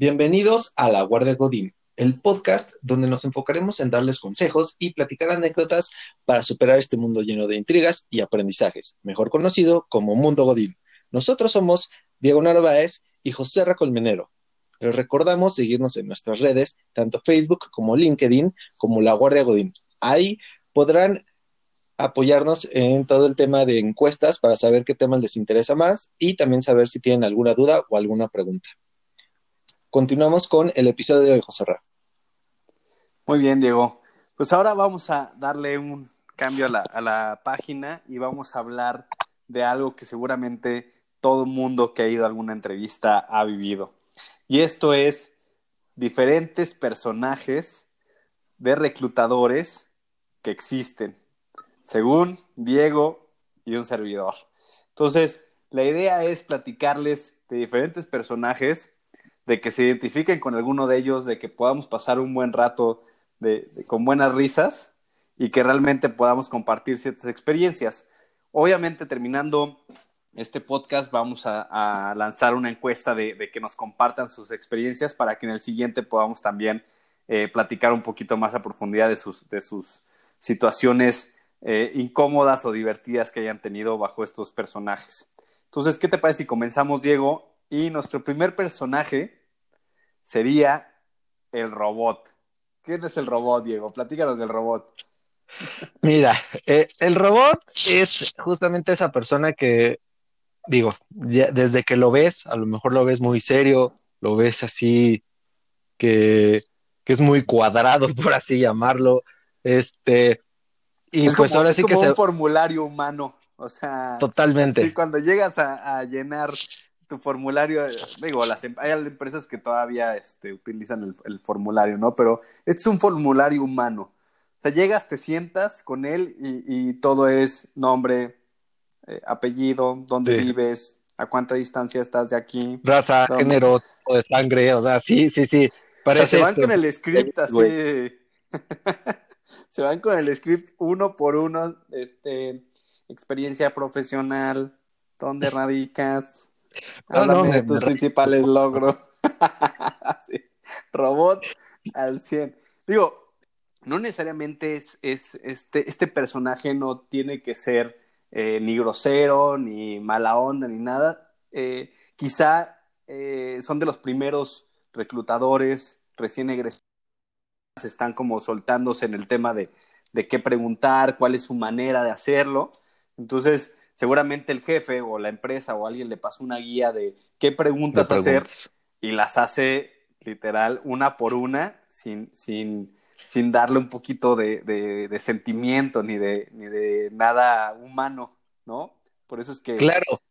Bienvenidos a La Guardia Godín, el podcast donde nos enfocaremos en darles consejos y platicar anécdotas para superar este mundo lleno de intrigas y aprendizajes, mejor conocido como Mundo Godín. Nosotros somos Diego Narváez y José Racolmenero. Les recordamos seguirnos en nuestras redes, tanto Facebook como LinkedIn, como La Guardia Godín. Ahí podrán apoyarnos en todo el tema de encuestas para saber qué temas les interesa más y también saber si tienen alguna duda o alguna pregunta. Continuamos con el episodio de José Ra. Muy bien, Diego. Pues ahora vamos a darle un cambio a la, a la página y vamos a hablar de algo que seguramente todo mundo que ha ido a alguna entrevista ha vivido. Y esto es diferentes personajes de reclutadores que existen, según Diego y un servidor. Entonces, la idea es platicarles de diferentes personajes, de que se identifiquen con alguno de ellos, de que podamos pasar un buen rato de, con buenas risas y que realmente podamos compartir ciertas experiencias. Obviamente, terminando este podcast, vamos a, lanzar una encuesta de, que nos compartan sus experiencias para que en el siguiente podamos también eh, platicar un poquito más a profundidad de sus, de sus situaciones eh, incómodas o divertidas que hayan tenido bajo estos personajes. Entonces, ¿qué te parece si comenzamos, Diego? Y nuestro primer personaje sería el robot. ¿Quién es el robot, Diego? Platícanos del robot. Mira, eh, el robot es justamente esa persona que, digo, desde que lo ves, a lo mejor lo ves muy serio, lo ves así, que, que es muy cuadrado, por así llamarlo, este, y pues ahora sí que es un formulario humano, o sea, totalmente. cuando llegas a, llenar tu formulario, digo, las, em, hay empresas que todavía este, utilizan el, formulario, ¿no? Pero es un formulario humano. O sea, llegas, te sientas con él y, todo es nombre, eh, apellido, dónde vives, a cuánta distancia estás de aquí. Raza, género, tipo de sangre, o sea, sí, sí, sí. Parece se van este con el script así. se van con el script uno por uno, este, experiencia profesional, dónde radicas, háblame de tus principales logros. Robot al 100. Digo, no necesariamente es, es este, este personaje no tiene que ser eh, ni grosero, ni mala onda, ni nada. Eh, quizá eh, son de los primeros reclutadores recién egresados están como soltándose en el tema de, qué preguntar, cuál es su manera de hacerlo. Entonces, seguramente el jefe o la empresa o alguien le pasó una guía de qué preguntas hacer y las hace literal una por una sin, sin, sin darle un poquito de, de, sentimiento ni de, ni de nada humano, ¿no? Por eso es que... Claro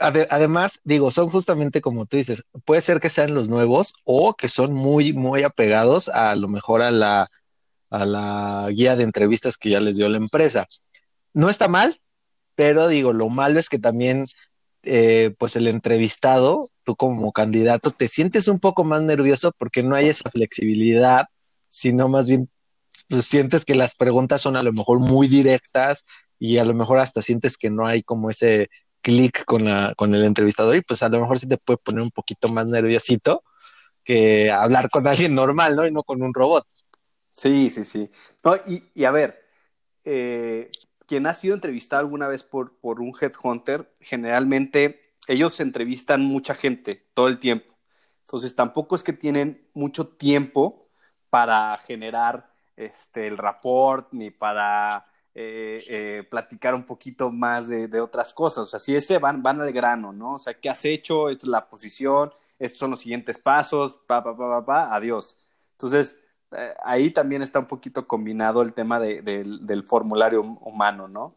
además, digo, son justamente como tú dices, puede ser que sean los nuevos o que son muy, muy apegados a, lo mejor a la, a la guía de entrevistas que ya les dio la empresa. No está mal, pero digo, lo malo es que también, eh, pues el entrevistado, tú como candidato, te sientes un poco más nervioso porque no hay esa flexibilidad, sino más bien pues, sientes que las preguntas son a lo mejor muy directas y a lo mejor hasta sientes que no hay como ese clic con, con el entrevistador y pues a lo mejor sí te puede poner un poquito más nerviosito que hablar con alguien normal, ¿no? Y no con un robot. Sí, sí, sí. No, y, y a ver, eh, quien ha sido entrevistado alguna vez por, por un headhunter, generalmente ellos entrevistan mucha gente todo el tiempo. Entonces tampoco es que tienen mucho tiempo para generar este, el rapport ni para eh, eh, platicar un poquito más de, otras cosas. O sea, si ese van, van al grano, ¿no? O sea, ¿qué has hecho? Esta es la posición, estos son los siguientes pasos, pa, pa, pa, pa, pa adiós. Entonces, ahí también está un poquito combinado el tema del formulario humano, ¿no?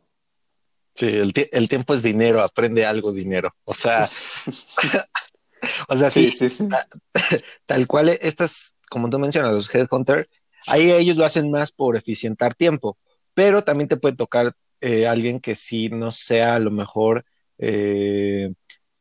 Sí, el, tiempo es dinero, aprende algo dinero. O sea, o sea, sí, sí, sí, Tal, cual, estas, como tú mencionas, los headhunter, ahí ellos lo hacen más por eficientar tiempo pero también te puede tocar eh, alguien que sí no sea a lo mejor eh,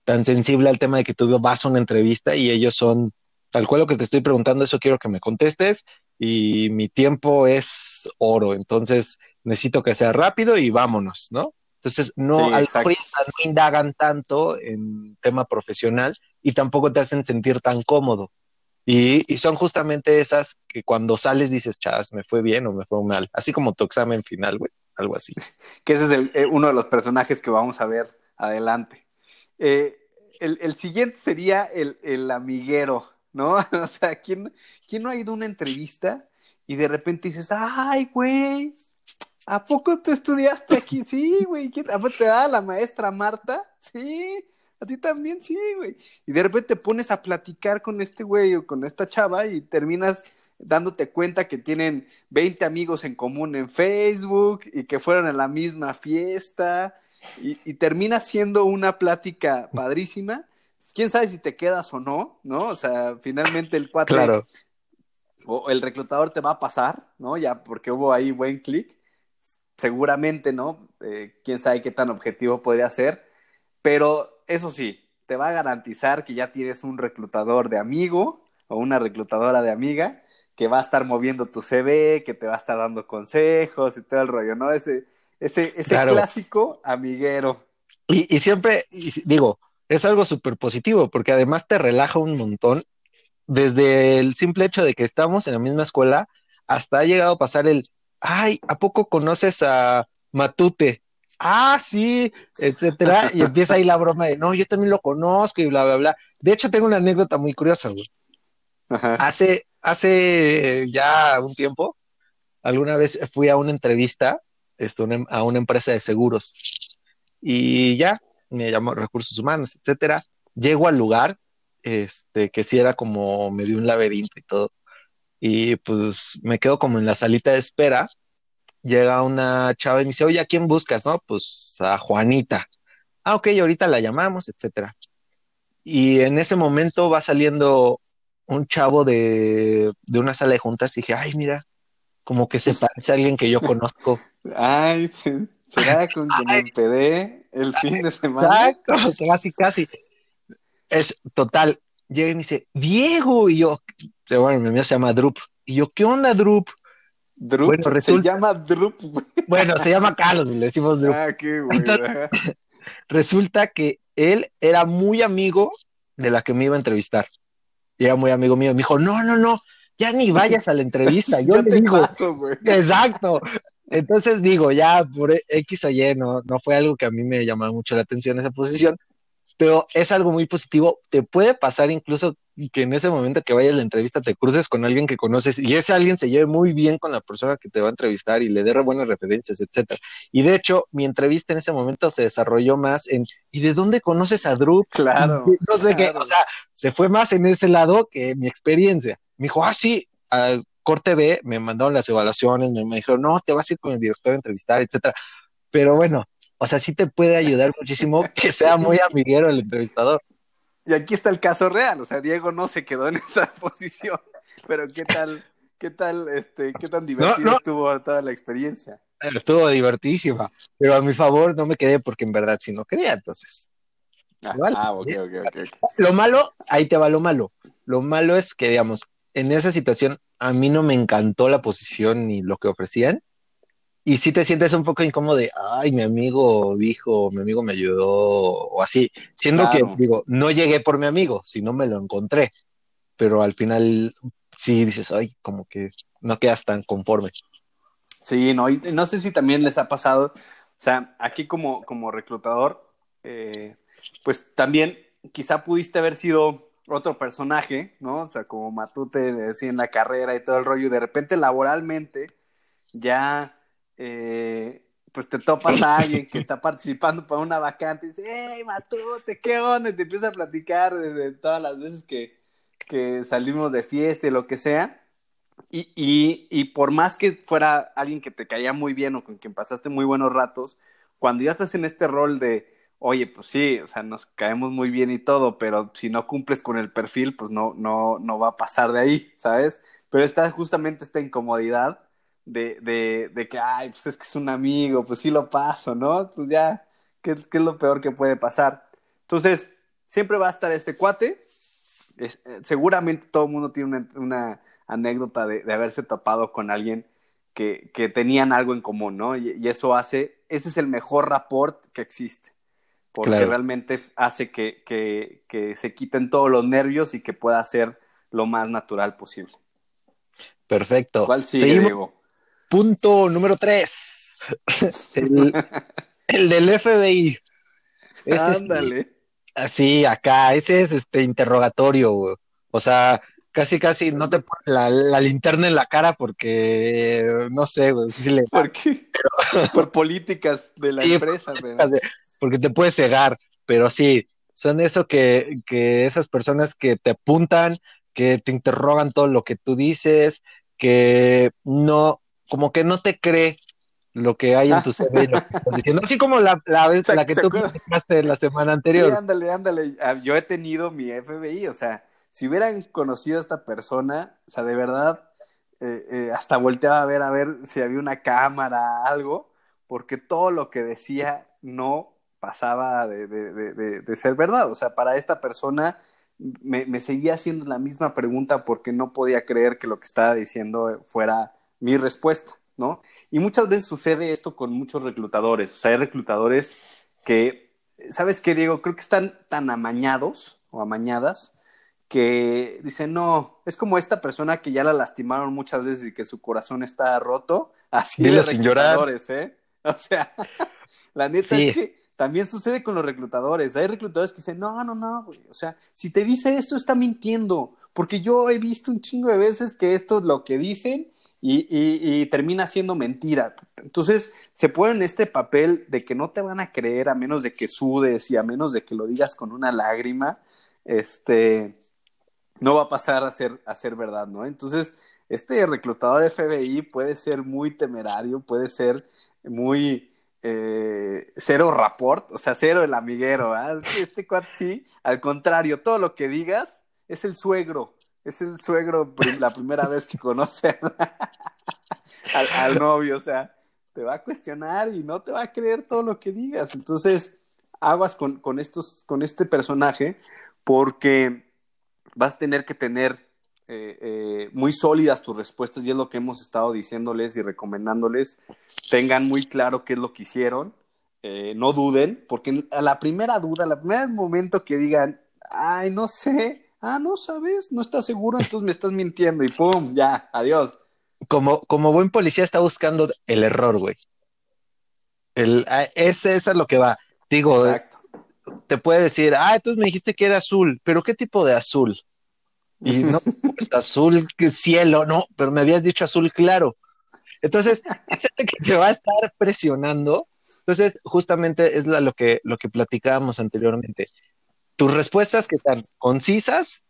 tan sensible al tema de que tú vas a una entrevista y ellos son tal cual lo que te estoy preguntando, eso quiero que me contestes y mi tiempo es oro, entonces necesito que sea rápido y vámonos, ¿no? Entonces, no, al no indagan tanto en tema profesional y tampoco te hacen sentir tan cómodo. Y, y, son justamente esas que cuando sales dices, chas, me fue bien o me fue mal. Así como tu examen final, güey, algo así. que ese es el, eh, uno de los personajes que vamos a ver adelante. Eh, el, el, siguiente sería el, el, amiguero, ¿no? o sea, ¿quién, ¿quién no ha ido a una entrevista y de repente dices, ay, güey, ¿a poco tú estudiaste aquí? Sí, güey, ¿a poco te da la maestra Marta? Sí, a ti también, sí, güey. Y de repente te pones a platicar con este güey o con esta chava y terminas dándote cuenta que tienen 20 amigos en común en Facebook y que fueron a la misma fiesta y, y termina siendo una plática padrísima. Quién sabe si te quedas o no, ¿no? O sea, finalmente el cuatro claro. o el reclutador te va a pasar, ¿no? Ya porque hubo ahí buen clic. Seguramente, ¿no? Eh, quién sabe qué tan objetivo podría ser. Pero eso sí, te va a garantizar que ya tienes un reclutador de amigo o una reclutadora de amiga que va a estar moviendo tu CV, que te va a estar dando consejos y todo el rollo, ¿no? Ese, ese, ese claro. clásico amiguero. Y, y siempre, y digo, es algo súper positivo porque además te relaja un montón desde el simple hecho de que estamos en la misma escuela hasta ha llegado a pasar el, ay, ¿a poco conoces a Matute? ah, sí, etcétera, y empieza ahí la broma de, no, yo también lo conozco y bla, bla, bla. De hecho, tengo una anécdota muy curiosa, güey. Ajá. Hace, hace ya un tiempo, alguna vez fui a una entrevista esto, una, a una empresa de seguros y ya, me llamó recursos humanos, etcétera. Llego al lugar, este, que sí era como medio un laberinto y todo. Y pues me quedo como en la salita de espera llega una chava y me dice, oye, ¿a quién buscas? No, pues a Juanita. Ah, ok, ahorita la llamamos, etcétera. Y en ese momento va saliendo un chavo de, de una sala de juntas y dije, ay, mira, como que se parece a alguien que yo conozco. Ay, será con quien me empedé el fin de semana. Exacto, casi, casi. Es total. Llega y me dice, Diego, y yo, bueno, mi amigo se llama Drup. Y yo, ¿qué onda, Drup? Drup, bueno, resulta... se llama Drup, güey. Bueno, se llama Carlos, le decimos Drup. Ah, qué güey. Entonces, resulta que él era muy amigo de la que me iba a entrevistar. Y era muy amigo mío. Me dijo, no, no, no, ya ni vayas a la entrevista. Yo, le te digo, paso, güey. exacto. Entonces digo, ya por X o Y no, no fue algo que a mí me llamaba mucho la atención esa posición, pero es algo muy positivo. Te puede pasar incluso que en ese momento que vayas a la entrevista te cruces con alguien que conoces y ese alguien se lleve muy bien con la persona que te va a entrevistar y le dé buenas referencias, etcétera. Y de hecho, mi entrevista en ese momento se desarrolló más en ¿y de dónde conoces a Drew? Claro. No sé claro. qué, o sea, se fue más en ese lado que mi experiencia. Me dijo, ah, sí, a Corte B me mandaron las evaluaciones, me, me dijeron, no, te vas a ir con el director a entrevistar, etcétera. Pero bueno, o sea, sí te puede ayudar muchísimo que sea muy amiguero el entrevistador. Y aquí está el caso real, o sea, Diego no se quedó en esa posición, pero qué tal, qué tal, este, qué tan divertido No, no. estuvo toda la experiencia. Estuvo divertidísima, pero a mi favor no me quedé porque en verdad sí no quería, entonces. Ah, Vale. ah, ok, ok, ok. ok. Lo malo, ahí te va lo malo. Lo malo es que, digamos, en esa situación a mí no me encantó la posición ni lo que ofrecían. Y sí te sientes un poco incómodo de, ay, mi amigo dijo, mi amigo me ayudó, o así. Siendo Claro. que, digo, no llegué por mi amigo, sino me lo encontré. Pero al final sí dices, ay, como que no quedas tan conforme. Sí, no, y no sé si también les ha pasado, o sea, aquí como, como reclutador, eh, pues también quizá pudiste haber sido otro personaje, ¿no? O sea, como Matute, así en la carrera y todo el rollo, y de repente laboralmente ya, eh, pues te topas a alguien que está participando para una vacante y dice, hey, Matute, ¿qué onda? Y te empieza a platicar de, de todas las veces que, que salimos de fiesta y lo que sea. Y, y, y por más que fuera alguien que te caía muy bien o con quien pasaste muy buenos ratos, cuando ya estás en este rol de, oye, pues sí, o sea, nos caemos muy bien y todo, pero si no cumples con el perfil, pues no, no, no va a pasar de ahí, ¿sabes? Pero está justamente esta incomodidad de, de, de que, ay, pues es que es un amigo, pues sí lo paso, ¿no? Pues ya, ¿qué, qué es lo peor que puede pasar? Entonces, siempre va a estar este cuate. Eh, seguramente todo el mundo tiene una, una anécdota de, de haberse topado con alguien que, que tenían algo en común, ¿no? Y, y eso hace, ese es el mejor rapport que existe, porque Claro. realmente hace que, que, que se quiten todos los nervios y que pueda ser lo más natural posible. Perfecto. ¿Cuál sigue, Diego? Punto número tres. el, el, del FBI. Ándale. así, acá, ese es este interrogatorio, güey. O sea, casi casi no te pones la, linterna en la cara porque no sé, güey. le... ¿Por qué? Por políticas de la empresa, Porque te puedes cegar, pero sí, son eso que, que esas personas que te apuntan, que te interrogan todo lo que tú dices, que no, como que no te cree lo que hay en tu CV, lo que estás diciendo, así como la, la, la que tú platicaste la semana anterior. Sí, ándale, ándale. Ah, yo he tenido mi FBI, o sea, si hubieran conocido a esta persona, o sea, de verdad, eh, eh, hasta volteaba a ver a ver si había una cámara, algo, porque todo lo que decía no pasaba de, de, de, ser verdad. O sea, para esta persona me, me, seguía haciendo la misma pregunta porque no podía creer que lo que estaba diciendo fuera mi respuesta, ¿no? Y muchas veces sucede esto con muchos reclutadores. O sea, hay reclutadores que, ¿sabes qué, Diego? Creo que están tan amañados o amañadas que dicen, no, es como esta persona que ya la lastimaron muchas veces y que su corazón está roto, así de reclutadores, ¿eh? O sea, la neta es que también sucede con los reclutadores. Hay reclutadores que dicen, no, no, no, güey. O sea, si te dice esto, está mintiendo. Porque yo he visto un chingo de veces que esto es lo que dicen y, y, termina siendo mentira. Entonces, se ponen en este papel de que no te van a creer a menos de que sudes y a menos de que lo digas con una lágrima. Este, no va a pasar a ser, a ser verdad, ¿no? Entonces, este reclutador FBI puede ser muy temerario, puede ser muy eh, cero rapport, o sea, cero el amiguero, Este cuate sí, al contrario, todo lo que digas es el suegro, es el suegro la primera vez que conoce al, al, novio, o sea, te va a cuestionar y no te va a creer todo lo que digas. Entonces, aguas con, con, estos, con este personaje, porque vas a tener que tener eh, eh, muy sólidas tus respuestas y es lo que hemos estado diciéndoles y recomendándoles. Tengan muy claro qué es lo que hicieron, eh, no duden, porque a la primera duda, al primer momento que digan, ay, no sé, ah, no sabes, no estás seguro, entonces me estás mintiendo y pum, ya, adiós. Como, como buen policía está buscando el error, güey. El, ah, ese, es lo que va. Digo, Exacto te puede decir, ah, entonces me dijiste que era azul, pero ¿qué tipo de azul? Y no, pues azul cielo, no, pero me habías dicho azul claro. Entonces, es el que te va a estar presionando. Entonces, justamente es lo, que, lo que platicábamos anteriormente. Tus respuestas que sean concisas,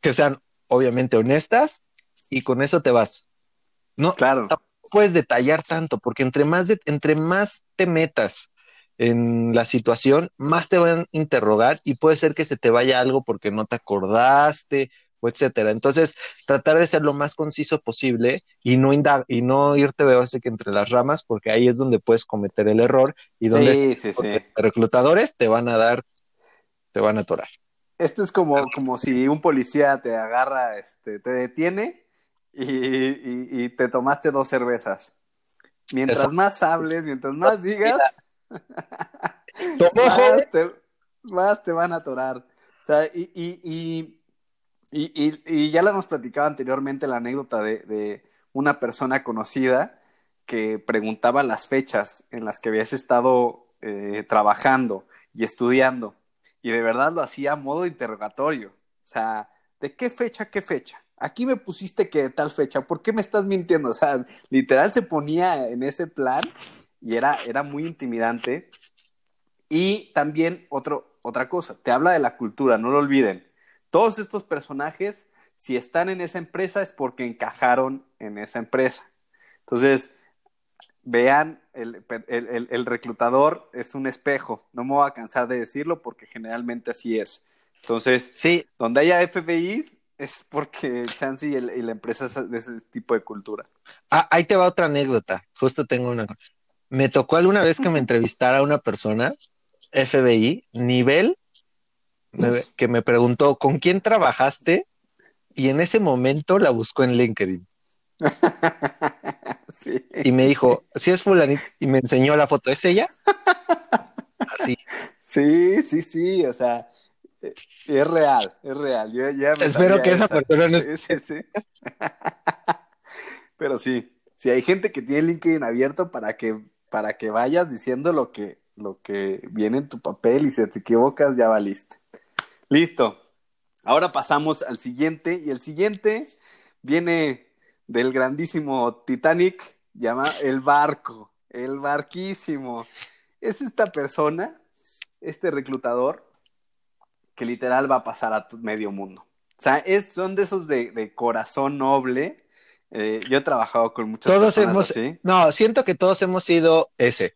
que sean obviamente honestas, y con eso te vas. No, claro. puedes detallar tanto, porque entre más, de, entre más te metas en la situación, más te van a interrogar y puede ser que se te vaya algo porque no te acordaste o etcétera. Entonces, tratar de ser lo más conciso posible y no y no irte verse que entre las ramas, porque ahí es donde puedes cometer el error y donde sí, reclutadores te van a dar, te van a atorar. Esto es como, como si un policía te agarra, este, te detiene y, te tomaste dos cervezas. Mientras más hables, mientras más digas, más, te, más, te, van a atorar. O sea, y, y, y, y, ya lo hemos platicado anteriormente la anécdota de, de, una persona conocida que preguntaba las fechas en las que habías estado eh, trabajando y estudiando. Y de verdad lo hacía a modo interrogatorio. O sea, ¿de qué fecha, qué fecha? Aquí me pusiste que de tal fecha, ¿por qué me estás mintiendo? O sea, literal se ponía en ese plan y era, era muy intimidante. Y también otro, otra cosa, te habla de la cultura, no lo olviden. Todos estos personajes, si están en esa empresa es porque encajaron en esa empresa. Entonces, vean, el, el, el, reclutador es un espejo. No me voy a cansar de decirlo porque generalmente así es. Entonces, sí. donde haya FBIs es porque Chansey y, la empresa es de ese tipo de cultura. Ah, ahí te va otra anécdota. Justo tengo una. Me tocó alguna vez que me entrevistara una persona, FBI, nivel, que me preguntó, ¿con quién trabajaste? Y en ese momento la buscó en LinkedIn. Y me dijo, si es fulanito, y me enseñó la foto, ¿es ella? Así. Sí, sí, sí, o sea, Eh, es real, es real. Espero que esa, persona no sí, sí, sí. Pero sí, si hay gente que tiene LinkedIn abierto para que, para que vayas diciendo lo que, lo que viene en tu papel y si te equivocas ya valiste. Listo. Ahora pasamos al siguiente y el siguiente viene del grandísimo Titanic, llama el barco, el barquísimo. Es esta persona, este reclutador, que literal va a pasar a medio mundo. O sea, es, son de esos de, corazón noble. Eh, yo he trabajado con muchos. Todos hemos. No, siento que todos hemos sido ese.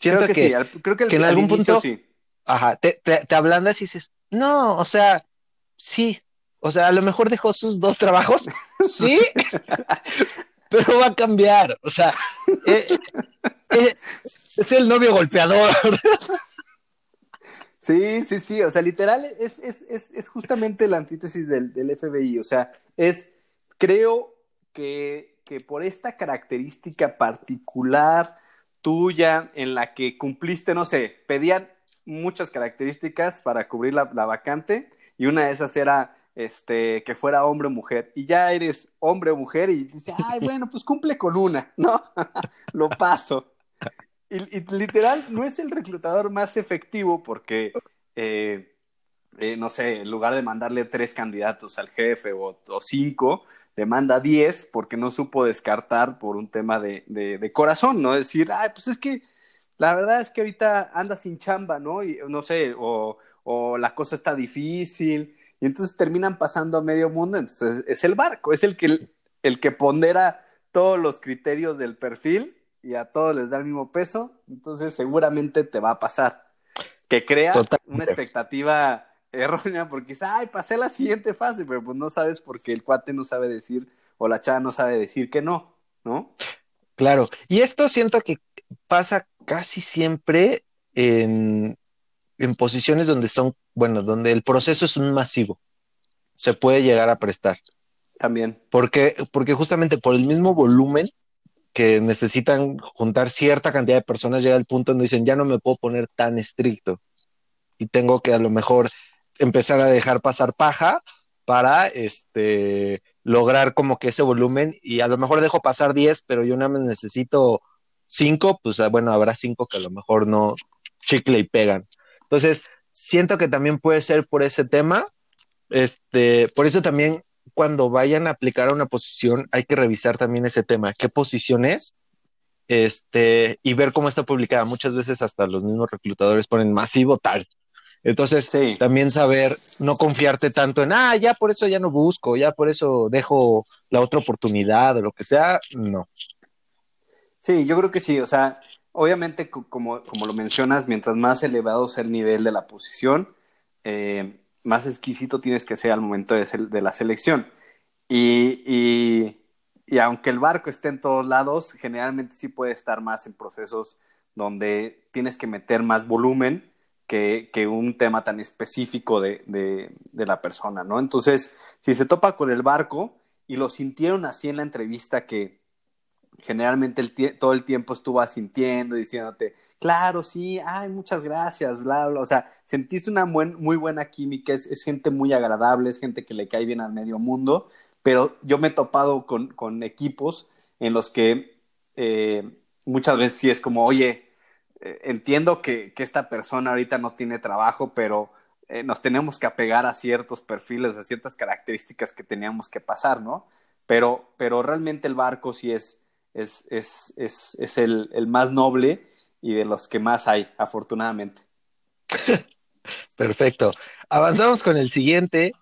Siento creo que, sí. Creo que, en algún punto. Sí. Ajá, te, te, te ablandas y dices, no, o sea, sí. O sea, a lo mejor dejó sus dos trabajos, sí, pero va a cambiar. O sea, eh, eh, es el novio golpeador. Sí, sí, sí, o sea, literal es, es, es, es justamente la antítesis del, del, FBI, o sea, es, creo que, que por esta característica particular tuya en la que cumpliste, no sé, pedían muchas características para cubrir la, la vacante y una de esas era este, que fuera hombre o mujer, y ya eres hombre o mujer y dices, ay, bueno, pues cumple con una, ¿no? Lo paso. Y, literal, no es el reclutador más efectivo porque, eh, eh, no sé, en lugar de mandarle tres candidatos al jefe o, cinco, le manda diez porque no supo descartar por un tema de, de, corazón, ¿no? Decir, ay, pues es que la verdad es que ahorita anda sin chamba, ¿no? Y no sé, o, o la cosa está difícil, y entonces terminan pasando a medio mundo, entonces es el barco, es el que, el que pondera todos los criterios del perfil y a todos les da el mismo peso, entonces seguramente te va a pasar. Que crea una expectativa errónea porque dice, ay, pasé la siguiente fase, pero pues no sabes porque el cuate no sabe decir o la chava no sabe decir que no, ¿no? Claro, y esto siento que pasa casi siempre en, en posiciones donde son, bueno, donde el proceso es un masivo. Se puede llegar a prestar. También. Porque, porque justamente por el mismo volumen que necesitan juntar cierta cantidad de personas, llega el punto donde dicen, ya no me puedo poner tan estricto y tengo que a lo mejor empezar a dejar pasar paja para este, lograr como que ese volumen y a lo mejor dejo pasar 10, pero yo nada más necesito 5, pues ah, bueno, habrá 5 que a lo mejor no chicle y pegan. Entonces, siento que también puede ser por ese tema. Este, por eso también cuando vayan a aplicar a una posición hay que revisar también ese tema, qué posición es, este, y ver cómo está publicada. Muchas veces hasta los mismos reclutadores ponen masivo tal. Entonces, también saber, no confiarte tanto en, ah, ya por eso ya no busco, ya por eso dejo la otra oportunidad o lo que sea, no. Sí, yo creo que sí, o sea, Obviamente, como, como lo mencionas, mientras más elevado sea el nivel de la posición, eh, más exquisito tienes que ser al momento de, de la selección. Y, y, y, aunque el barco esté en todos lados, generalmente sí puede estar más en procesos donde tienes que meter más volumen que, un tema tan específico de, de, la persona, ¿no? Entonces, si se topa con el barco y lo sintieron así en la entrevista que, generalmente el todo el tiempo estuvo asintiendo, diciéndote, claro, sí, ay, muchas gracias, bla, bla. O sea, sentiste una muy buena química, es, es, gente muy agradable, es gente que le cae bien al medio mundo, pero yo me he topado con, con equipos en los que eh, muchas veces sí es como, oye, eh, entiendo que, que, esta persona ahorita no tiene trabajo, pero eh, nos tenemos que apegar a ciertos perfiles, a ciertas características que teníamos que pasar, ¿no? Pero, pero realmente el barco sí es es, es, es, es el, el, más noble y de los que más hay, afortunadamente. Perfecto. Avanzamos con el siguiente,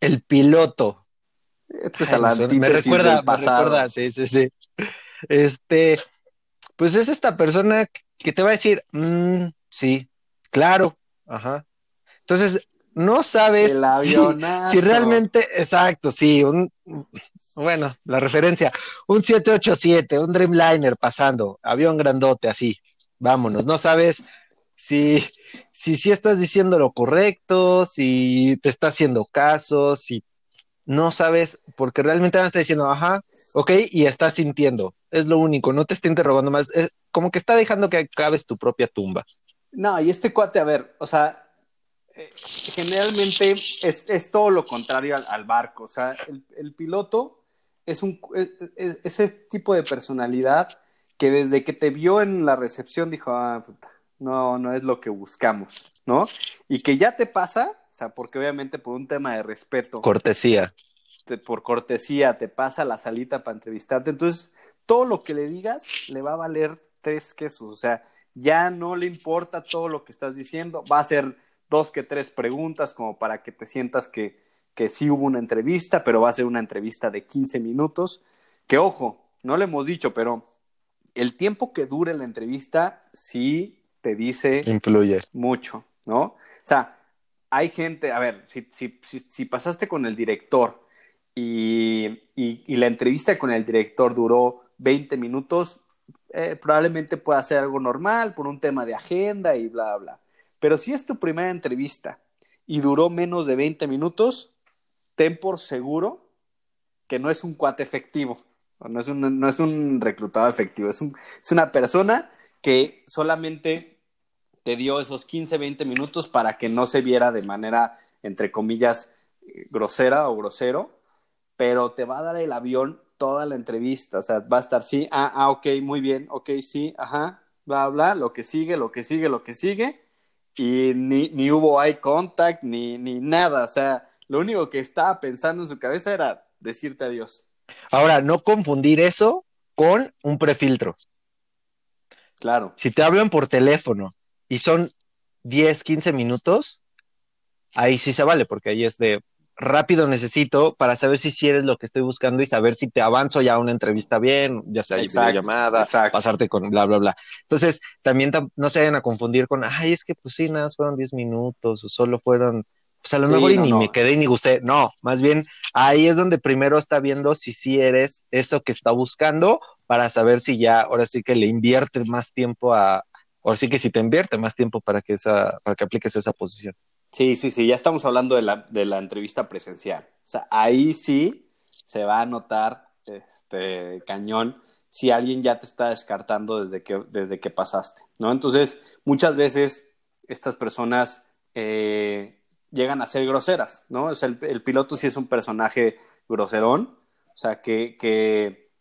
el piloto. Este es a la me recuerda, me recuerda, sí, sí, sí. Este, pues es esta persona que te va a decir, mm, sí, claro, ajá. Entonces, no sabes si, si, realmente, exacto, sí, un, bueno, la referencia, un 787, un Dreamliner pasando, avión grandote así, vámonos, no sabes si, si, si estás diciendo lo correcto, si te está haciendo caso, si no sabes, porque realmente me está diciendo, ajá, ok, y estás sintiendo, es lo único, no te está interrogando más, es como que está dejando que acabes tu propia tumba. No, y este cuate, a ver, o sea, eh, generalmente es, es, todo lo contrario al, al barco. O sea, el, el piloto es, un, es, es, ese tipo de personalidad que desde que te vio en la recepción dijo, ah, puta, no, no es lo que buscamos, ¿no? Y que ya te pasa, o sea, porque obviamente por un tema de respeto. Cortesía. Te, por cortesía te pasa la salita para entrevistarte. Entonces, todo lo que le digas le va a valer tres quesos. O sea, ya no le importa todo lo que estás diciendo. Va a ser dos que tres preguntas como para que te sientas que, que sí hubo una entrevista, pero va a ser una entrevista de 15 minutos. Que ojo, no le hemos dicho, pero el tiempo que dure la entrevista sí te dice Influye. mucho, ¿no? O sea, hay gente, a ver, si, si, si, si pasaste con el director y, y, y, la entrevista con el director duró 20 minutos, eh, probablemente pueda ser algo normal por un tema de agenda y bla, bla. Pero si es tu primera entrevista y duró menos de 20 minutos, ten por seguro que no es un cuate efectivo, no es un, no es un reclutado efectivo, es, un, es una persona que solamente te dio esos 15, 20 minutos para que no se viera de manera, entre comillas, grosera o grosero, pero te va a dar el avión toda la entrevista, o sea, va a estar, sí, ah, ah, ok, muy bien, ok, sí, ajá, bla, bla, lo que sigue, lo que sigue, lo que sigue, y ni, ni hubo eye contact, ni, ni nada, o sea, lo único que estaba pensando en su cabeza era decirte adiós. Ahora, no confundir eso con un prefiltro. Claro. Si te hablan por teléfono y son 10, 15 minutos, ahí sí se vale, porque ahí es de rápido necesito para saber si sí eres lo que estoy buscando y saber si te avanzo ya a una entrevista bien, ya sea llamada, pasarte con bla, bla, bla. Entonces, también no se vayan a confundir con, ay, es que pues sí, nada, fueron 10 minutos o solo fueron pues a lo sí, mejor no, y ni no. me quedé ni gusté. No, más bien ahí es donde primero está viendo si sí eres eso que está buscando para saber si ya, ahora sí que le invierte más tiempo a, ahora sí que si te invierte más tiempo para que esa, para que apliques esa posición. Sí, sí, sí, ya estamos hablando de la, de la entrevista presencial. O sea, ahí sí se va a notar este cañón si alguien ya te está descartando desde que, desde que pasaste, ¿no? Entonces, muchas veces estas personas eh, llegan a ser groseras, ¿no? O sea, el, piloto sí es un personaje groserón, o sea, que, que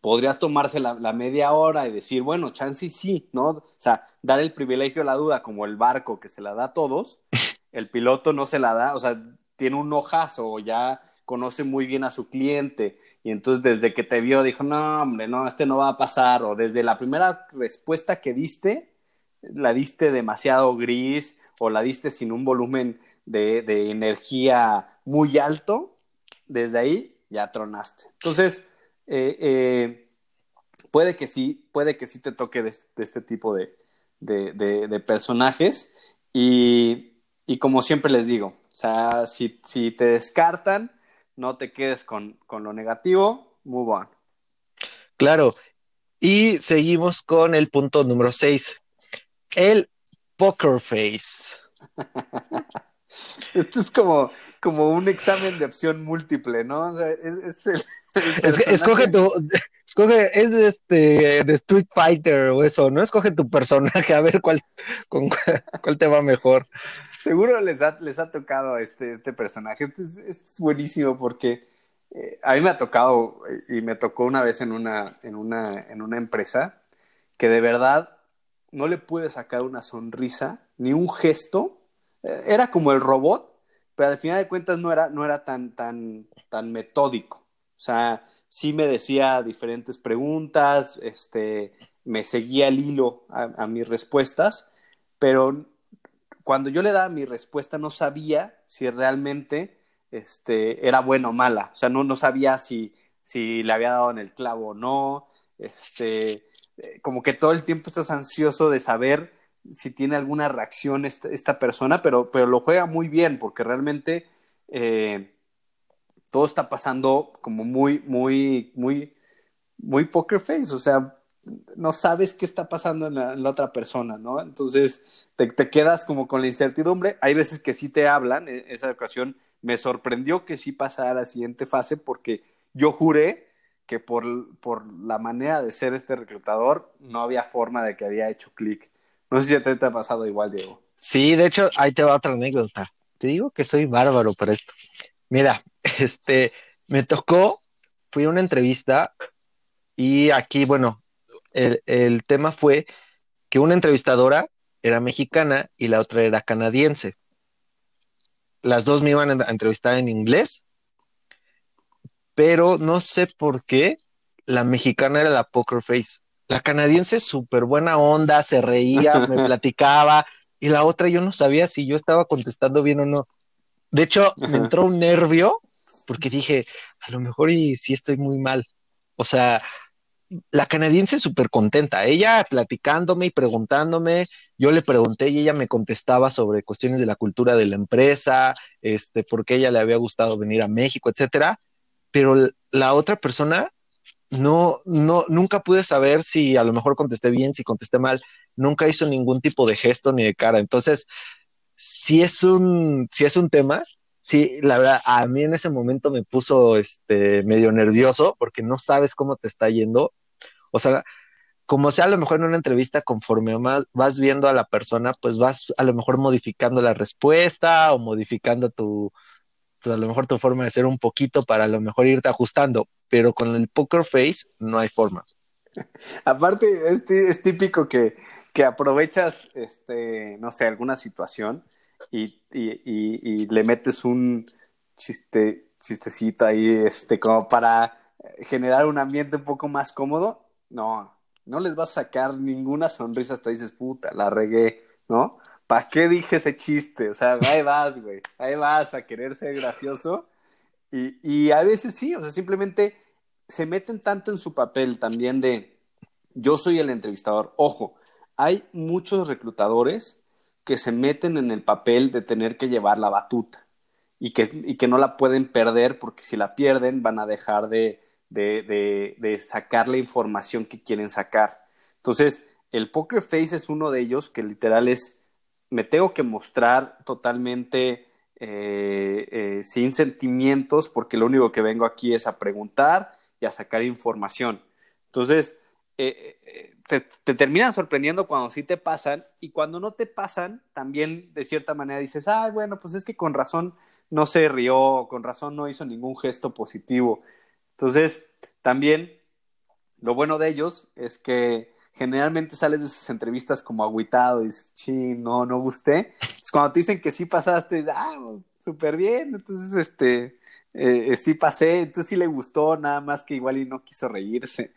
podrías tomarse la, la, media hora y decir, bueno, chance sí, ¿no? O sea, dar el privilegio a la duda como el barco que se la da a todos, el piloto no se la da, o sea, tiene un ojazo, ya conoce muy bien a su cliente y entonces desde que te vio dijo, no, hombre, no, este no va a pasar, o desde la primera respuesta que diste, la diste demasiado gris o la diste sin un volumen de, de, energía muy alto, desde ahí ya tronaste. Entonces, eh, eh, puede que sí, puede que sí te toque de, de este tipo de, de, personajes y, y, como siempre les digo, o sea, si, si te descartan, no te quedes con, con lo negativo, move on. Claro, y seguimos con el punto número 6, el poker face. Esto es como, como un examen de opción múltiple, ¿no? O sea, es, es, el, escoge tu, escoge, es este de Street Fighter o eso, ¿no? Escoge tu personaje a ver cuál, con cuál, te va mejor. Seguro les ha, les ha tocado este, este personaje. Este es, este es buenísimo porque eh, a mí me ha tocado y me tocó una vez en una, en una, en una empresa que de verdad no le pude sacar una sonrisa ni un gesto era como el robot, pero al final de cuentas no era, no era tan, tan, tan metódico. O sea, sí me decía diferentes preguntas, este, me seguía el hilo a, mis respuestas, pero cuando yo le daba mi respuesta no sabía si realmente este, era buena o mala. O sea, no, no sabía si, si le había dado en el clavo o no. Este, como que todo el tiempo estás ansioso de saber si tiene alguna reacción esta, esta persona, pero, pero, lo juega muy bien porque realmente eh, todo está pasando como muy, muy, muy, muy poker face, o sea, no sabes qué está pasando en la, otra persona, ¿no? Entonces te, quedas como con la incertidumbre. Hay veces que sí te hablan, en esa ocasión me sorprendió que sí pasara la siguiente fase porque yo juré que por, por la manera de ser este reclutador no había forma de que había hecho clic no sé si te, te ha pasado igual, Diego. Sí, de hecho, ahí te va otra anécdota. Te digo que soy bárbaro para esto. Mira, este, me tocó, fui a una entrevista y aquí, bueno, el, el tema fue que una entrevistadora era mexicana y la otra era canadiense. Las dos me iban a entrevistar en inglés, pero no sé por qué la mexicana era la poker face. La canadiense súper buena onda, se reía, me platicaba, y la otra yo no sabía si yo estaba contestando bien o no. De hecho, me entró un nervio porque dije, a lo mejor y sí estoy muy mal. O sea, la canadiense súper contenta, ella platicándome y preguntándome, yo le pregunté y ella me contestaba sobre cuestiones de la cultura de la empresa, este, por qué ella le había gustado venir a México, etcétera, pero la otra persona no, no, nunca pude saber si a lo mejor contesté bien, si contesté mal, nunca hizo ningún tipo de gesto ni de cara, entonces, si es un, si es un tema, sí, la verdad, a mí en ese momento me puso este medio nervioso porque no sabes cómo te está yendo o sea, como sea a lo mejor en una entrevista, conforme más vas viendo a la persona, pues vas a lo mejor modificando la respuesta o modificando tu, a lo mejor tu forma de ser un poquito para a lo mejor irte ajustando, pero con el poker face no hay forma. Aparte, es, típico que, que, aprovechas, este, no sé, alguna situación y, y, le metes un chiste, chistecito ahí, este, como para generar un ambiente un poco más cómodo no, no les vas a sacar ninguna sonrisa hasta dices, puta, la regué, ¿no? ¿Para qué dije ese chiste? O sea, ahí vas, güey, ahí vas a querer ser gracioso. Y, y a veces sí, o sea, simplemente se meten tanto en su papel también de yo soy el entrevistador. Ojo, hay muchos reclutadores que se meten en el papel de tener que llevar la batuta y que, y que no la pueden perder porque si la pierden van a dejar de, de, de, sacar la información que quieren sacar. Entonces, el poker face es uno de ellos que literal es, me tengo que mostrar totalmente eh, eh, sin sentimientos porque lo único que vengo aquí es a preguntar y a sacar información. Entonces, eh, te, te, terminan sorprendiendo cuando sí te pasan y cuando no te pasan, también de cierta manera dices, ah, bueno, pues es que con razón no se rió, con razón no hizo ningún gesto positivo. Entonces, también lo bueno de ellos es que generalmente sales de esas entrevistas como agüitado y dices, sí, no, no gusté. Es cuando te dicen que sí pasaste, ah, súper bien, entonces, este, eh, sí pasé, entonces sí le gustó, nada más que igual y no quiso reírse.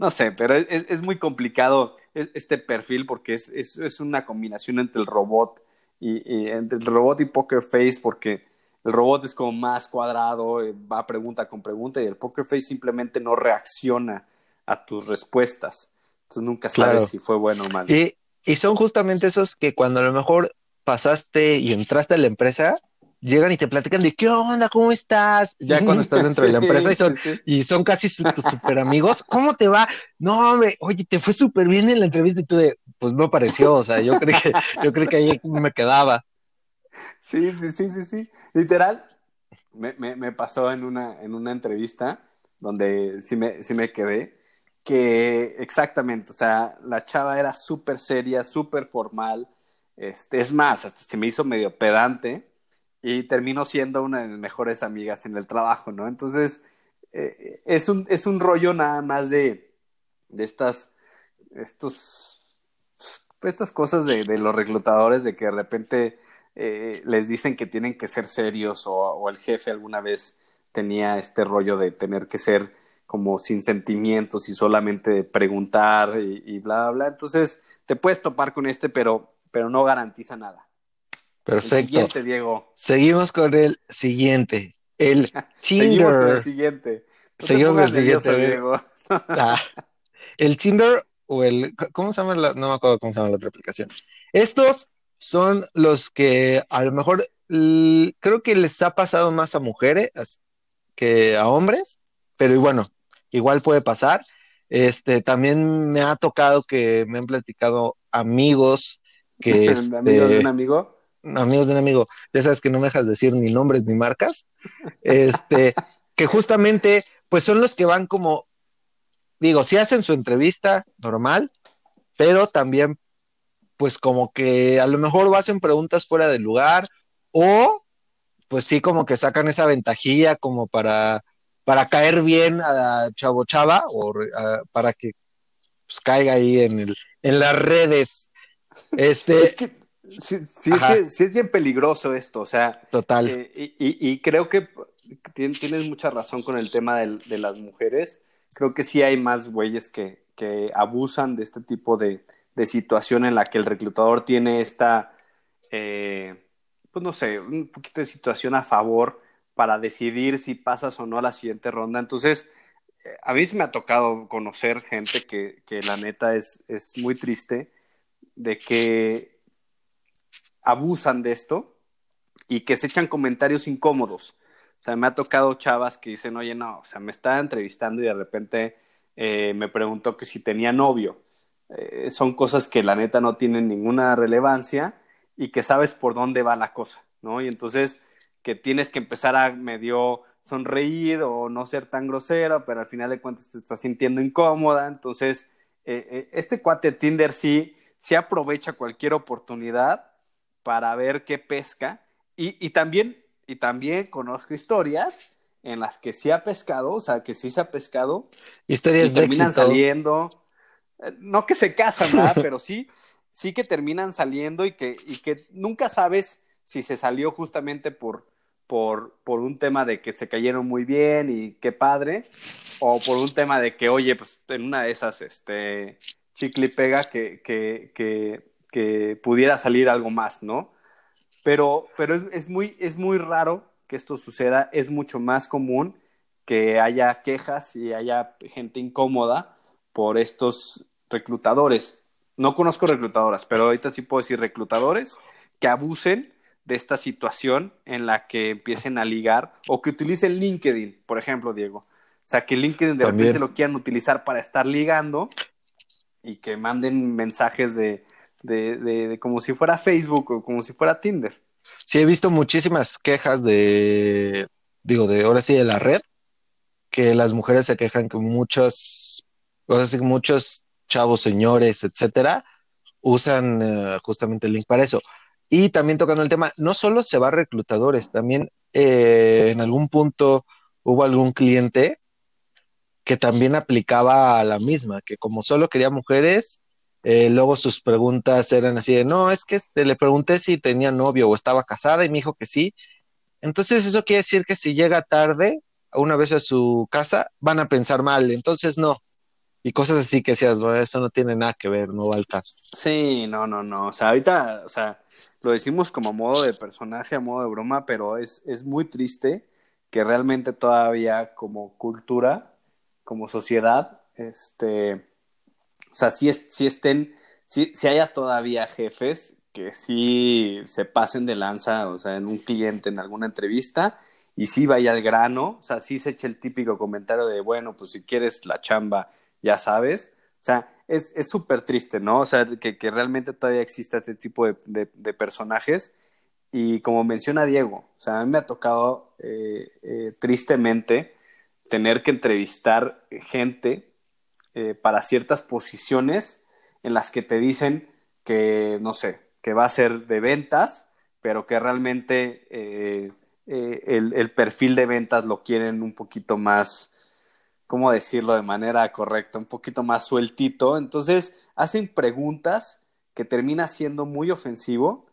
No sé, pero es, muy complicado este perfil porque es, es, una combinación entre el robot y, y, entre el robot y Poker Face porque el robot es como más cuadrado, eh, va pregunta con pregunta y el poker face simplemente no reacciona a tus respuestas. Entonces nunca sabes si fue bueno o mal. Y, y son justamente esos que cuando a lo mejor pasaste y entraste a la empresa, llegan y te platican de qué onda, cómo estás, ya cuando estás dentro de la empresa y son, y son casi tus super amigos, ¿cómo te va? No, hombre, oye, te fue súper bien en la entrevista y tú de, pues no pareció, o sea, yo creo que, yo creo que ahí me quedaba. Sí, sí, sí, sí, sí. Literal, me, me, pasó en una, en una entrevista donde sí me, sí me quedé, que exactamente, o sea, la chava era súper seria, súper formal, este, es más, hasta se me hizo medio pedante y terminó siendo una de mis mejores amigas en el trabajo, ¿no? Entonces, eh, es, un, es un rollo nada más de, de estas, estos, estas cosas de, de los reclutadores, de que de repente eh, les dicen que tienen que ser serios o, el jefe alguna vez tenía este rollo de tener que ser como sin sentimientos y solamente preguntar y, bla, bla, Entonces, te puedes topar con este, pero, pero no garantiza nada. Perfecto. El siguiente, Diego. Seguimos con el siguiente. El Tinder. Seguimos con el siguiente. Seguimos con el siguiente. Diego. Ah, el Tinder o el. ¿Cómo se llama la.? No me acuerdo cómo se llama la otra aplicación. Estos son los que a lo mejor creo que les ha pasado más a mujeres que a hombres, pero bueno, igual puede pasar. Este, también me ha tocado que me han platicado amigos que... Este, ¿Amigos de un amigo? Amigos de un amigo. Ya sabes que no me dejas decir ni nombres ni marcas. Este, que justamente, pues son los que van como, digo, si hacen su entrevista normal, pero también pues como que a lo mejor hacen preguntas fuera de lugar o pues sí como que sacan esa ventajilla como para, para caer bien a Chavo Chava o para que pues, caiga ahí en, el, en las redes. Este, sí, sí, sí, es bien peligroso esto, o sea. Total. Eh, y, y, creo que tienes mucha razón con el tema de, las mujeres. Creo que sí hay más güeyes que, que abusan de este tipo de, de, situación en la que el reclutador tiene esta, eh, pues no sé, un poquito de situación a favor para decidir si pasas o no a la siguiente ronda. Entonces, eh, a mí sí me ha tocado conocer gente que, que la neta es, es muy triste de que abusan de esto y que se echan comentarios incómodos. O sea, me ha tocado chavas que dicen, oye, no, o sea, me está entrevistando y de repente eh, me preguntó que si tenía novio. Eh, son cosas que la neta no tienen ninguna relevancia y que sabes por dónde va la cosa, ¿no? Y entonces que tienes que empezar a medio sonreír o no ser tan grosero, pero al final de cuentas te estás sintiendo incómoda. Entonces, eh, este cuate Tinder sí, sí aprovecha cualquier oportunidad para ver qué pesca. Y, y, también, y también conozco historias en las que sí ha pescado, o sea, que sí se ha pescado. Historias y terminan saliendo. Eh, no que se casan, ¿verdad? Pero sí, sí que terminan saliendo y que, y que nunca sabes si se salió justamente por, por, por un tema de que se cayeron muy bien y qué padre, o por un tema de que, oye, pues en una de esas, este, chicle pega que, que, que que pudiera salir algo más, ¿no? Pero, pero es, muy, es muy raro que esto suceda, es mucho más común que haya quejas y haya gente incómoda por estos reclutadores. No conozco reclutadoras, pero ahorita sí puedo decir reclutadores que abusen de esta situación en la que empiecen a ligar o que utilicen LinkedIn, por ejemplo, Diego. O sea, que LinkedIn de repente lo quieran utilizar para estar ligando y que manden mensajes de, de, de, como si fuera Facebook o como si fuera Tinder. Sí, he visto muchísimas quejas de, digo, de ahora sí de la red, que las mujeres se quejan que muchos, o sea, muchos chavos, señores, etcétera, usan eh, justamente el link para eso. Y también tocando el tema, no solo se va a reclutadores, también eh, en algún punto hubo algún cliente que también aplicaba a la misma, que como solo quería mujeres, eh, luego sus preguntas eran así de, no, es que este, le pregunté si tenía novio o estaba casada y me dijo que sí. Entonces eso quiere decir que si llega tarde, una vez a su casa, van a pensar mal, entonces no. Y cosas así que decías, bueno, eso no tiene nada que ver, no va al caso. Sí, no, no, no. O sea, ahorita, o sea, lo decimos como modo de personaje, a modo de broma, pero es, es muy triste que realmente todavía como cultura, como sociedad, este, o sea, si, es, si estén, si, si haya todavía jefes que sí se pasen de lanza, o sea, en un cliente, en alguna entrevista, y sí vaya al grano, o sea, sí se eche el típico comentario de, bueno, pues si quieres la chamba, ya sabes. O sea, es súper triste, ¿no? O sea, que, que, realmente todavía exista este tipo de, de, personajes. Y como menciona Diego, o sea, a mí me ha tocado eh, eh, tristemente tener que entrevistar gente eh, para ciertas posiciones en las que te dicen que, no sé, que va a ser de ventas, pero que realmente eh, eh, el, perfil de ventas lo quieren un poquito más, ¿cómo decirlo de manera correcta? Un poquito más sueltito. Entonces hacen preguntas que termina siendo muy ofensivo.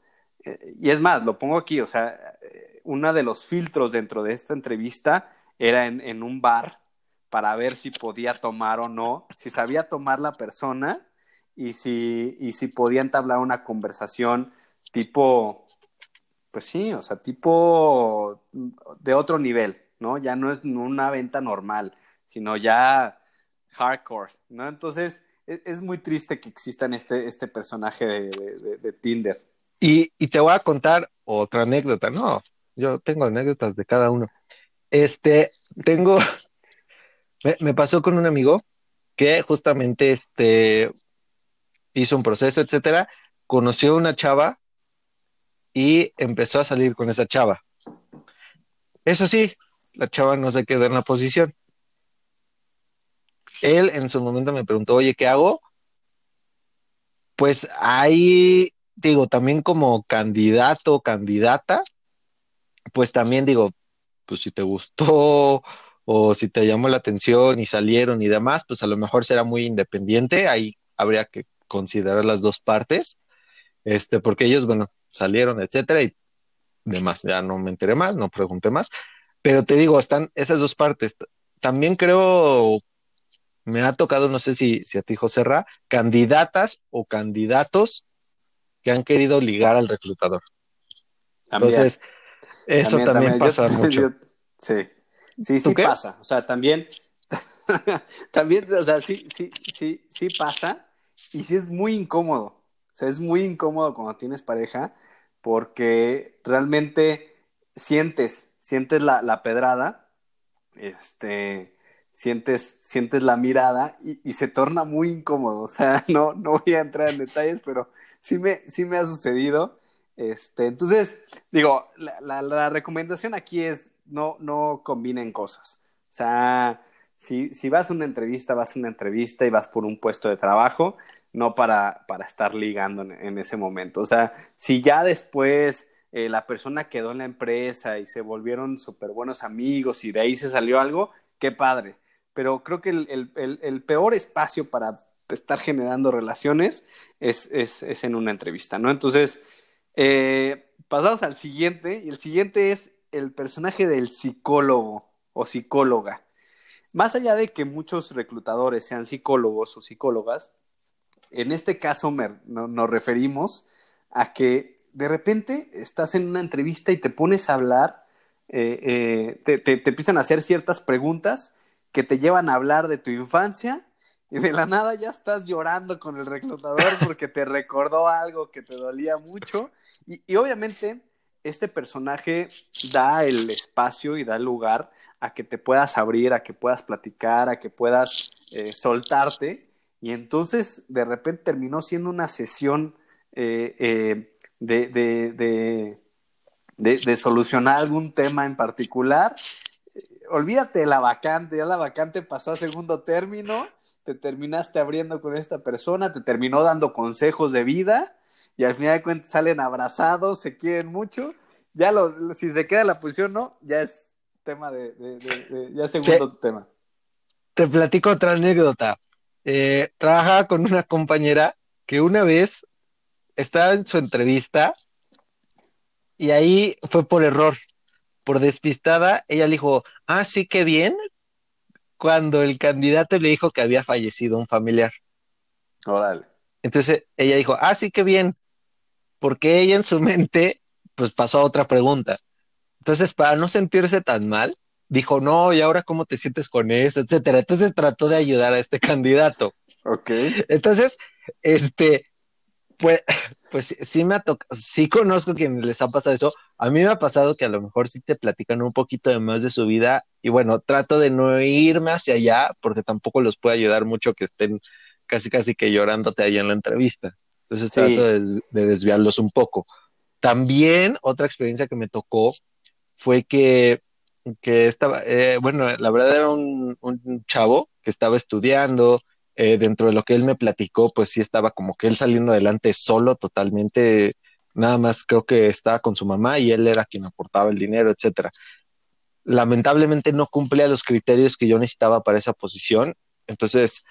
y es más, lo pongo aquí, o sea, uno de los filtros dentro de esta entrevista era en un bar para ver si podía tomar o no, si sabía tomar la persona y si, y si podía entablar una conversación tipo, pues sí, o sea, tipo de otro nivel, ¿no? Ya no es una venta normal, sino ya hardcore, ¿no? Entonces, es, es muy triste que existan este, este personaje de, de, Tinder. Y, y, te voy a contar otra anécdota, ¿no? Yo tengo anécdotas de cada uno. Este, tengo, me, pasó con un amigo que justamente este, hizo un proceso, etcétera, conoció una chava y empezó a salir con esa chava. Eso sí, la chava no se quedó en la posición. Él en su momento me preguntó, oye, ¿qué hago? Pues ahí, digo, también como candidato, candidata, pues también digo, pues si te gustó o si te llamó la atención y salieron y demás, pues a lo mejor será muy independiente, ahí habría que considerar las dos partes, este, porque ellos, bueno, salieron, etcétera, y demás, ya no me enteré más, no pregunté más, pero te digo, están esas dos partes. También creo, me ha tocado, no sé si, si a ti, José Ra, candidatas o candidatos que han querido ligar al reclutador. Entonces, eso también, pasa mucho. sí, sí, sí pasa. O sea, también, también, o sea, sí, sí, sí, sí pasa. Y sí es muy incómodo. O sea, es muy incómodo cuando tienes pareja porque realmente sientes, sientes la, la pedrada, este, sientes, sientes la mirada y, y, se torna muy incómodo. O sea, no, no voy a entrar en detalles, pero sí me, sí me ha sucedido. Este, entonces, digo, la, la, la recomendación aquí es no, no combinen cosas. O sea, si, si vas a una entrevista, vas a una entrevista y vas por un puesto de trabajo, no para, para estar ligando en, ese momento. O sea, si ya después eh, la persona quedó en la empresa y se volvieron súper buenos amigos y de ahí se salió algo, qué padre. Pero creo que el, el, el peor espacio para estar generando relaciones es, es, es en una entrevista, ¿no? Entonces, eh, pasamos al siguiente, y el siguiente es el personaje del psicólogo o psicóloga. Más allá de que muchos reclutadores sean psicólogos o psicólogas, en este caso no, nos referimos a que de repente estás en una entrevista y te pones a hablar, eh, eh, te, te, te, empiezan a hacer ciertas preguntas que te llevan a hablar de tu infancia y de la nada ya estás llorando con el reclutador porque te recordó algo que te dolía mucho. Y, y obviamente este personaje da el espacio y da el lugar a que te puedas abrir, a que puedas platicar, a que puedas eh, soltarte y entonces, de repente terminó siendo una sesión eh, eh, de, de, de, de, solucionar algún tema en particular. Olvídate de la vacante, ya la vacante pasó a segundo término, te terminaste abriendo con esta persona, te terminó dando consejos de vida y al final de cuentas salen abrazados, se quieren mucho. Ya lo, si se queda la posición, no, ya es tema de, de ya es segundo te, tema. Te platico otra anécdota eh, trabajaba con una compañera que una vez estaba en su entrevista y ahí fue por error, por despistada, ella le dijo, ah, sí, qué bien, cuando el candidato le dijo que había fallecido un familiar. Órale. Entonces ella dijo, ah, sí, qué bien, porque ella en su mente, pues pasó a otra pregunta. Entonces, para no sentirse tan mal, dijo, no, ¿y ahora cómo te sientes con eso? Etcétera. Entonces trató de ayudar a este candidato. Ok. Entonces, este, pues, pues sí me ha tocado, sí conozco quienes les ha pasado eso. A mí me ha pasado que a lo mejor sí te platican un poquito de más de su vida y bueno, trato de no irme hacia allá porque tampoco los puede ayudar mucho que estén casi casi que llorándote ahí en la entrevista. Entonces sí. trato de, de desviarlos un poco. También otra experiencia que me tocó fue que que estaba, eh, bueno, la verdad era un, un, chavo que estaba estudiando, eh, dentro de lo que él me platicó, pues sí estaba como que él saliendo adelante solo, totalmente, nada más creo que estaba con su mamá y él era quien aportaba el dinero, etcétera. Lamentablemente no cumplía los criterios que yo necesitaba para esa posición, entonces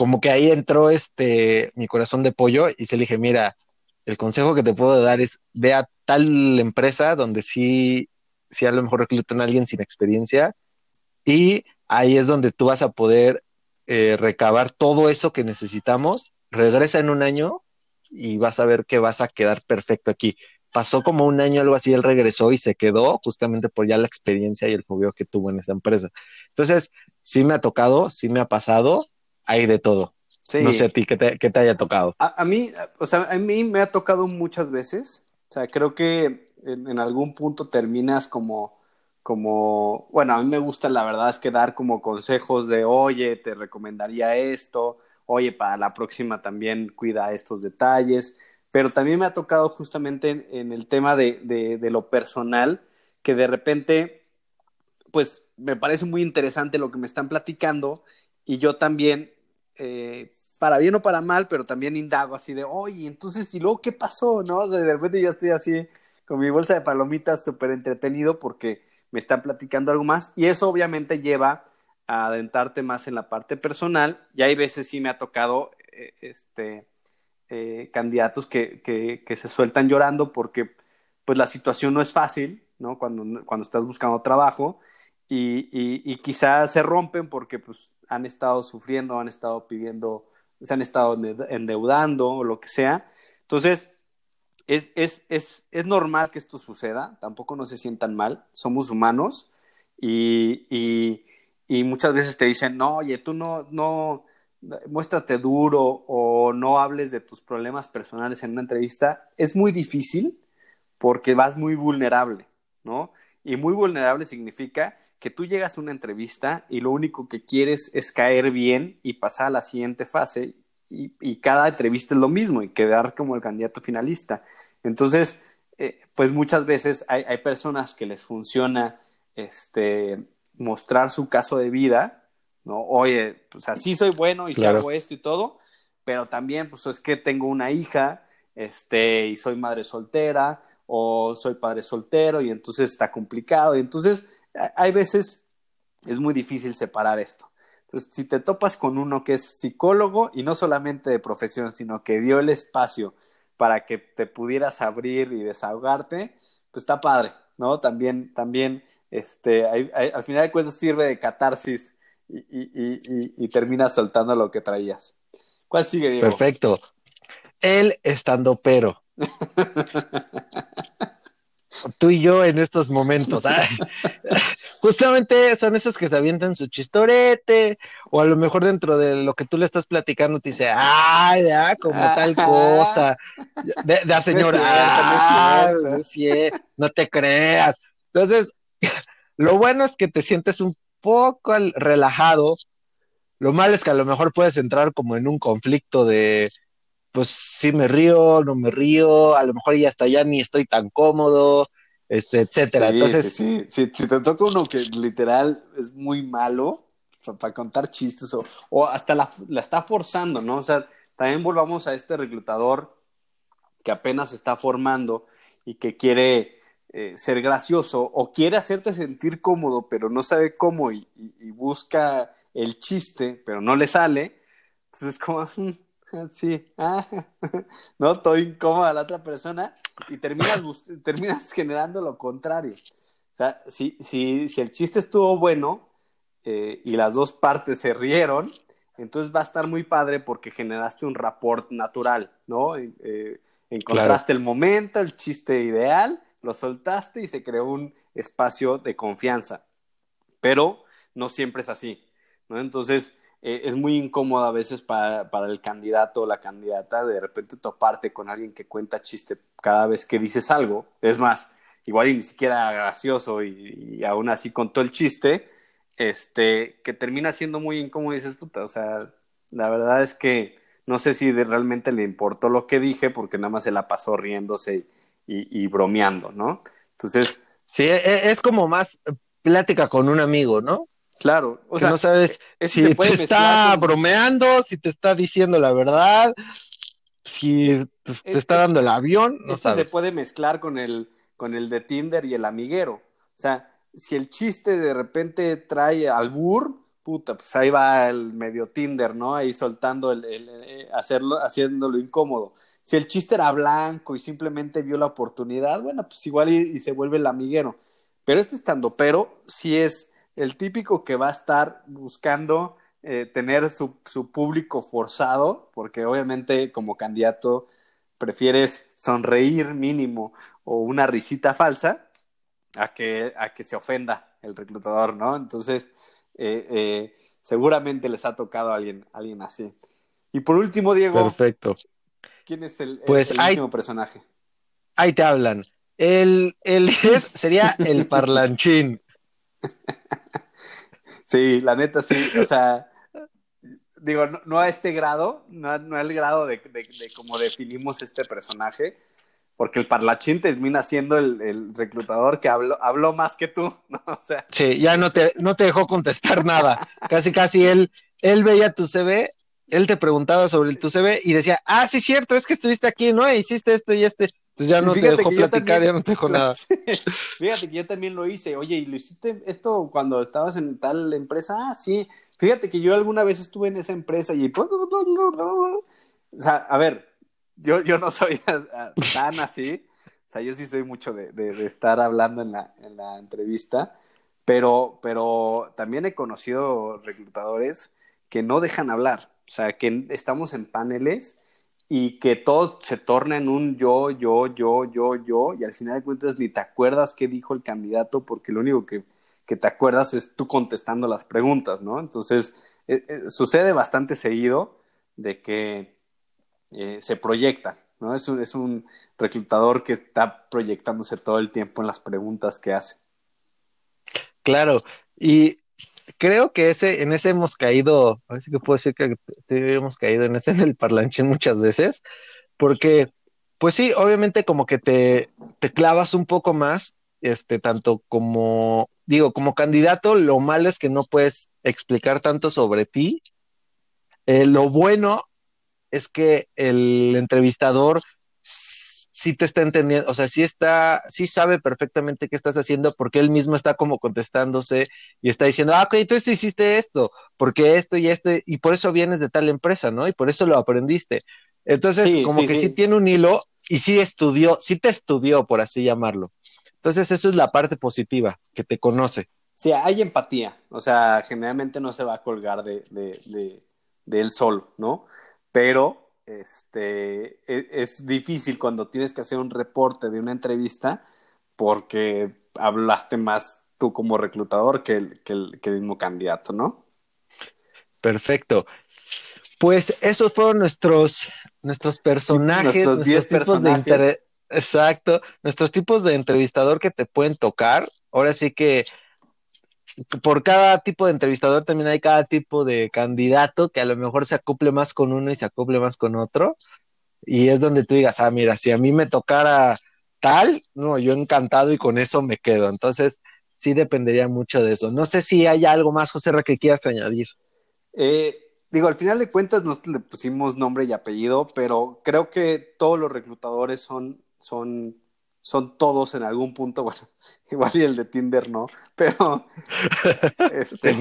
como que ahí entró este mi corazón de pollo y se le dije, mira, el consejo que te puedo dar es ve a tal empresa donde sí si a lo mejor reclutan a alguien sin experiencia y ahí es donde tú vas a poder eh, recabar todo eso que necesitamos, regresa en un año y vas a ver que vas a quedar perfecto aquí. Pasó como un año, algo así, él regresó y se quedó justamente por ya la experiencia y el fogueo que tuvo en esa empresa. Entonces, sí me ha tocado, sí me ha pasado, hay de todo. Sí. No sé a ti, ¿qué te, qué te haya tocado? A, a, mí, o sea, a mí me ha tocado muchas veces. O sea, creo que en, en, algún punto terminas como, como, bueno, a mí me gusta la verdad es que dar como consejos de, oye, te recomendaría esto, oye, para la próxima también cuida estos detalles, pero también me ha tocado justamente en, en el tema de, de, de, lo personal, que de repente, pues me parece muy interesante lo que me están platicando y yo también, eh, para bien o para mal, pero también indago así de, oye, entonces, ¿y luego qué pasó? ¿No? de repente yo estoy así con mi bolsa de palomitas súper entretenido porque me están platicando algo más y eso obviamente lleva a adentrarte más en la parte personal y hay veces sí me ha tocado eh, este, eh, candidatos que, que, se sueltan llorando porque pues la situación no es fácil, ¿no? Cuando, cuando estás buscando trabajo y, y, quizás se rompen porque pues han estado sufriendo, han estado pidiendo, se han estado endeudando o lo que sea. Entonces, es, es, es, es normal que esto suceda, tampoco no se sientan mal, somos humanos y, y, y muchas veces te dicen, no, oye, tú no, no, muéstrate duro o no hables de tus problemas personales en una entrevista, es muy difícil porque vas muy vulnerable, ¿no? Y muy vulnerable significa que tú llegas a una entrevista y lo único que quieres es caer bien y pasar a la siguiente fase y, cada entrevista es lo mismo y quedar como el candidato finalista. Entonces, eh, pues muchas veces hay, hay, personas que les funciona este, mostrar su caso de vida ¿no? Oye, pues así soy bueno y si hago esto y todo, pero también, pues es que tengo una hija, este, y soy madre soltera, o soy padre soltero, y entonces está complicado, y entonces hay veces es muy difícil separar esto. Entonces, si te topas con uno que es psicólogo y no solamente de profesión, sino que dio el espacio para que te pudieras abrir y desahogarte, pues está padre, ¿no? También, también, este, al final de cuentas sirve de catarsis y, terminas soltando lo que traías. ¿Cuál sigue, Diego? Perfecto. El estando pero. Tú y yo en estos momentos. Justamente son esos que se avientan su chistorete, o a lo mejor dentro de lo que tú le estás platicando te dice, ay, ya, como tal cosa. De, la señora, no te creas. Entonces, lo bueno es que te sientes un poco relajado. Lo malo es que a lo mejor puedes entrar como en un conflicto de, pues si me río, no me río, a lo mejor ya hasta ya ni estoy tan cómodo, este, etcétera. Entonces, sí, Si te toca uno que literal es muy malo para contar chistes o, o hasta la, la, está forzando, ¿no? O sea, también volvamos a este reclutador que apenas se está formando y que quiere eh, ser gracioso o quiere hacerte sentir cómodo, pero no sabe cómo y, busca el chiste, pero no le sale, entonces es como, sí, ah, no, estoy incómoda a la otra persona y terminas, terminas generando lo contrario. O sea, si, si, si el chiste estuvo bueno eh, y las dos partes se rieron, entonces va a estar muy padre porque generaste un rapport natural, ¿no? Eh, encontraste el momento, el chiste ideal lo soltaste y se creó un espacio de confianza. Pero no siempre es así, ¿no? Entonces, eh, es muy incómodo a veces para, el candidato o la candidata de repente toparte con alguien que cuenta chiste cada vez que dices algo. Es más, igual y ni siquiera gracioso y, aún así contó el chiste, este, que termina siendo muy incómodo y dices, puta, o sea, la verdad es que no sé si realmente le importó lo que dije porque nada más se la pasó riéndose y, bromeando, ¿no? Entonces... Sí, e, e, es como más plática con un amigo, ¿no? Claro, o sea, no sabes e, si te está bromeando, si te está diciendo la verdad, si te está dando el avión, no sabes. se puede mezclar con el, con el de Tinder y el amiguero. O sea, si el chiste de repente trae albur, puta, pues ahí va el medio Tinder, ¿no? Ahí soltando el, el hacerlo, haciéndolo incómodo. Si el chiste era blanco y simplemente vio la oportunidad, bueno, pues igual y, se vuelve el amiguero. Pero este estando pero sí es el típico que va a estar buscando eh, tener su, su público forzado, porque obviamente como candidato prefieres sonreír mínimo o una risita falsa a que, a que se ofenda el reclutador, ¿no? Entonces, eh, eh, seguramente les ha tocado a alguien, alguien así. Y por último, Diego. Perfecto. ¿Quién es el, pues último personaje? Ahí te hablan. El, el es, sería el parlanchín. Sí, la neta sí. O sea, digo, no, a este grado, no, no al grado de, de, cómo definimos este personaje, porque el parlanchín termina siendo el, reclutador que habló, habló más que tú, ¿no? O sea. Sí, ya no te, no te dejó contestar nada. casi, casi él, él veía tu CV él te preguntaba sobre el tu CV y decía, ah, sí, cierto, es que estuviste aquí, ¿no? Hiciste esto y este. Entonces ya no te dejó platicar, ya no te dejó nada. Fíjate que yo también lo hice. Oye, ¿y lo hiciste esto cuando estabas en tal empresa? Ah, sí. Fíjate que yo alguna vez estuve en esa empresa y... O sea, a ver, yo, yo no soy tan así. O sea, yo sí soy mucho de, de, estar hablando en la, en la entrevista, pero, pero también he conocido reclutadores que no dejan hablar. O sea, que estamos en paneles y que todo se torna en un yo, yo, yo, yo, yo, y al final de cuentas ni te acuerdas qué dijo el candidato porque lo único que, que te acuerdas es tú contestando las preguntas, ¿no? Entonces, eh, eh, sucede bastante seguido de que eh, se proyecta, ¿no? Es un, es un reclutador que está proyectándose todo el tiempo en las preguntas que hace. Claro, y creo que ese, en ese hemos caído, a ver si que puedo decir que hemos caído en ese en el parlanchín muchas veces, porque, pues sí, obviamente como que te, te clavas un poco más, este, tanto como, digo, como candidato, lo malo es que no puedes explicar tanto sobre ti. Eh, lo bueno es que el entrevistador sí te está entendiendo, o sea, sí está, sí sabe perfectamente qué estás haciendo porque él mismo está como contestándose y está diciendo, ah, ok, entonces hiciste esto, porque esto y este, y por eso vienes de tal empresa, ¿no? Y por eso lo aprendiste. Entonces, como que sí. tiene un hilo y sí estudió, sí te estudió, por así llamarlo. Entonces, eso es la parte positiva, que te conoce. Sí, hay empatía, o sea, generalmente no se va a colgar de, de, de, de él solo, ¿no? Pero este, e, es, difícil cuando tienes que hacer un reporte de una entrevista porque hablaste más tú como reclutador que el, que el, que el mismo candidato, ¿no? Perfecto. Pues esos fueron nuestros, nuestros personajes, nuestros, tipos personajes. de Exacto, nuestros tipos de entrevistador que te pueden tocar. Ahora sí que por cada tipo de entrevistador también hay cada tipo de candidato que a lo mejor se acople más con uno y se acople más con otro. Y es donde tú digas, ah, mira, si a mí me tocara tal, no, yo encantado y con eso me quedo. Entonces, sí dependería mucho de eso. No sé si hay algo más, José, que quieras añadir. Eh, digo, al final de cuentas nosotros le pusimos nombre y apellido, pero creo que todos los reclutadores son, son son todos en algún punto, bueno, igual y el de Tinder no, pero este,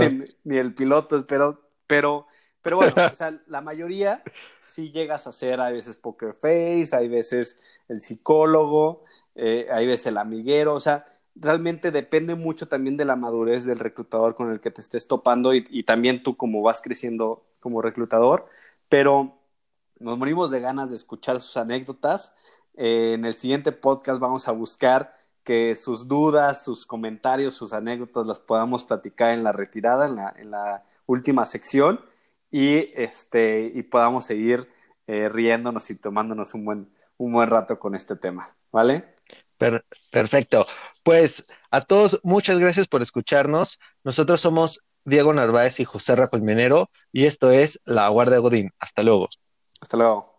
Ni, el piloto, pero, pero, pero bueno, o sea, la mayoría sí llegas a ser, hay veces poker face, hay veces el psicólogo, eh, hay veces el amiguero, o sea, realmente depende mucho también de la madurez del reclutador con el que te estés topando y, y también tú como vas creciendo como reclutador, pero nos morimos de ganas de escuchar sus anécdotas eh, en el siguiente podcast vamos a buscar que sus dudas, sus comentarios, sus anécdotas las podamos platicar en la retirada, en la, en la última sección y, este, y podamos seguir eh, riéndonos y tomándonos un buen, un buen rato con este tema, ¿vale? perfecto. Pues a todos, muchas gracias por escucharnos. Nosotros somos Diego Narváez y José Racolmenero y esto es La Guardia Godín. Hasta luego. Hasta luego.